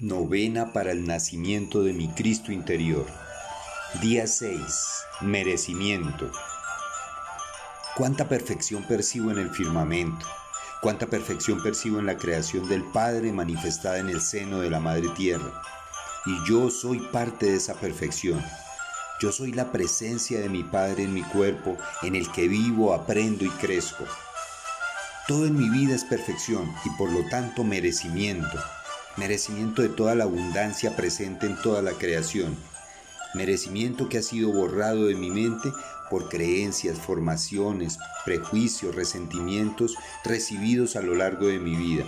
Novena para el nacimiento de mi Cristo interior. Día 6. Merecimiento. Cuánta perfección percibo en el firmamento. Cuánta perfección percibo en la creación del Padre manifestada en el seno de la Madre Tierra. Y yo soy parte de esa perfección. Yo soy la presencia de mi Padre en mi cuerpo, en el que vivo, aprendo y crezco. Todo en mi vida es perfección y por lo tanto merecimiento merecimiento de toda la abundancia presente en toda la creación, merecimiento que ha sido borrado de mi mente por creencias, formaciones, prejuicios, resentimientos recibidos a lo largo de mi vida.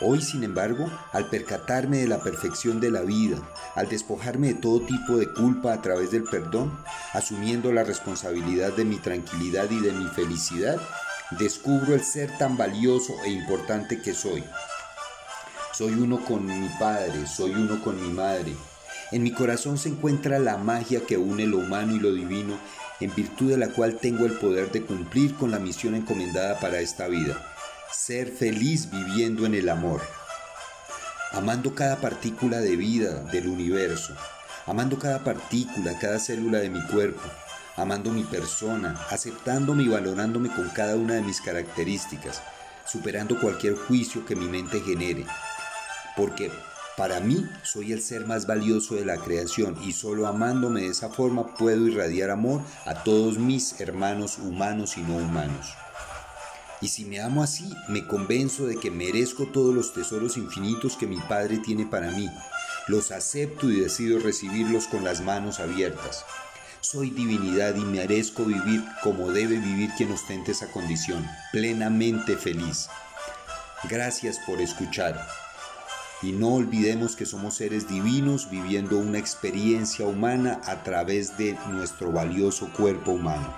Hoy, sin embargo, al percatarme de la perfección de la vida, al despojarme de todo tipo de culpa a través del perdón, asumiendo la responsabilidad de mi tranquilidad y de mi felicidad, descubro el ser tan valioso e importante que soy soy uno con mi padre, soy uno con mi madre. En mi corazón se encuentra la magia que une lo humano y lo divino, en virtud de la cual tengo el poder de cumplir con la misión encomendada para esta vida, ser feliz viviendo en el amor, amando cada partícula de vida del universo, amando cada partícula, cada célula de mi cuerpo, amando mi persona, aceptándome y valorándome con cada una de mis características, superando cualquier juicio que mi mente genere, porque para mí soy el ser más valioso de la creación y solo amándome de esa forma puedo irradiar amor a todos mis hermanos humanos y no humanos. Y si me amo así, me convenzo de que merezco todos los tesoros infinitos que mi Padre tiene para mí. Los acepto y decido recibirlos con las manos abiertas. Soy divinidad y merezco vivir como debe vivir quien ostente esa condición, plenamente feliz. Gracias por escuchar. Y no olvidemos que somos seres divinos viviendo una experiencia humana a través de nuestro valioso cuerpo humano.